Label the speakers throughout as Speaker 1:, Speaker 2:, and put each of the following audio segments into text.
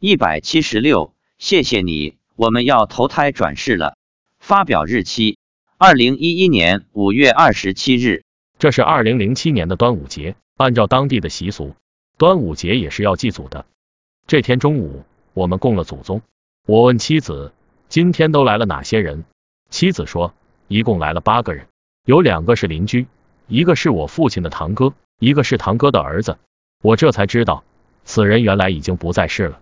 Speaker 1: 一百七十六，谢谢你，我们要投胎转世了。发表日期：二零一一年五月二十七日。
Speaker 2: 这是二零零七年的端午节，按照当地的习俗，端午节也是要祭祖的。这天中午，我们供了祖宗。我问妻子，今天都来了哪些人？妻子说，一共来了八个人，有两个是邻居，一个是我父亲的堂哥，一个是堂哥的儿子。我这才知道，此人原来已经不在世了。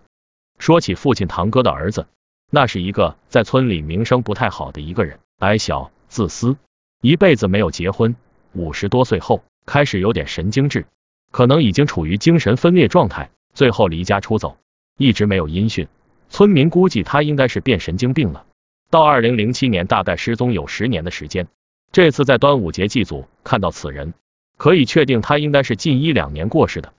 Speaker 2: 说起父亲堂哥的儿子，那是一个在村里名声不太好的一个人，矮小、自私，一辈子没有结婚。五十多岁后，开始有点神经质，可能已经处于精神分裂状态，最后离家出走，一直没有音讯。村民估计他应该是变神经病了。到二零零七年，大概失踪有十年的时间。这次在端午节祭祖看到此人，可以确定他应该是近一两年过世的。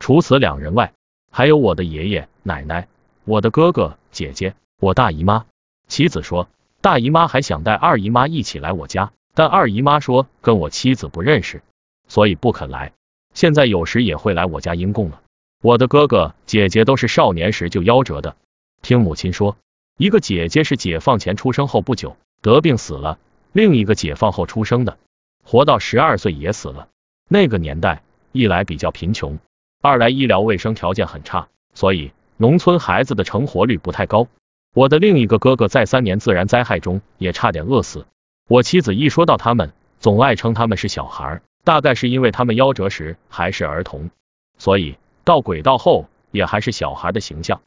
Speaker 2: 除此两人外，还有我的爷爷奶奶、我的哥哥姐姐、我大姨妈。妻子说，大姨妈还想带二姨妈一起来我家，但二姨妈说跟我妻子不认识，所以不肯来。现在有时也会来我家阴供了。我的哥哥姐姐都是少年时就夭折的。听母亲说，一个姐姐是解放前出生后不久得病死了，另一个解放后出生的，活到十二岁也死了。那个年代，一来比较贫穷，二来医疗卫生条件很差，所以农村孩子的成活率不太高。我的另一个哥哥在三年自然灾害中也差点饿死。我妻子一说到他们，总爱称他们是小孩，大概是因为他们夭折时还是儿童，所以到轨道后也还是小孩的形象。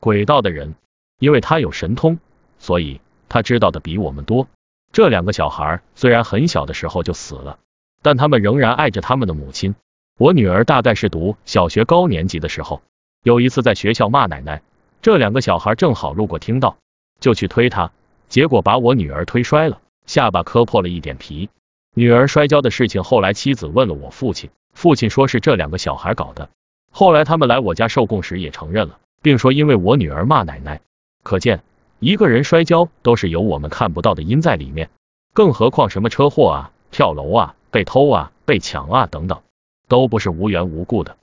Speaker 2: 轨道的人，因为他有神通，所以他知道的比我们多。这两个小孩虽然很小的时候就死了，但他们仍然爱着他们的母亲。我女儿大概是读小学高年级的时候，有一次在学校骂奶奶，这两个小孩正好路过听到，就去推她，结果把我女儿推摔了，下巴磕破了一点皮。女儿摔跤的事情，后来妻子问了我父亲，父亲说是这两个小孩搞的。后来他们来我家受供时也承认了。并说因为我女儿骂奶奶，可见一个人摔跤都是有我们看不到的因在里面，更何况什么车祸啊、跳楼啊、被偷啊、被抢啊等等，都不是无缘无故的。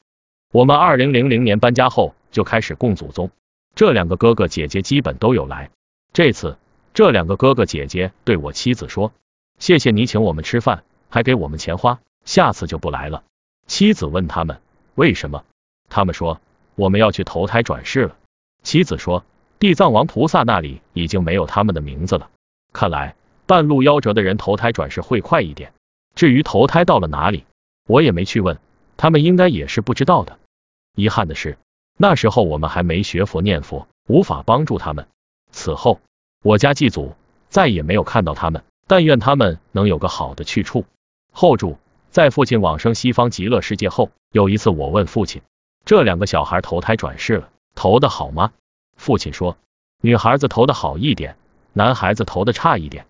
Speaker 2: 我们二零零零年搬家后就开始供祖宗，这两个哥哥姐姐基本都有来。这次这两个哥哥姐姐对我妻子说：“谢谢你请我们吃饭，还给我们钱花，下次就不来了。”妻子问他们为什么，他们说。我们要去投胎转世了。妻子说，地藏王菩萨那里已经没有他们的名字了。看来半路夭折的人投胎转世会快一点。至于投胎到了哪里，我也没去问，他们应该也是不知道的。遗憾的是，那时候我们还没学佛念佛，无法帮助他们。此后，我家祭祖再也没有看到他们。但愿他们能有个好的去处。后注：在父亲往生西方极乐世界后，有一次我问父亲。这两个小孩投胎转世了，投的好吗？父亲说，女孩子投的好一点，男孩子投的差一点。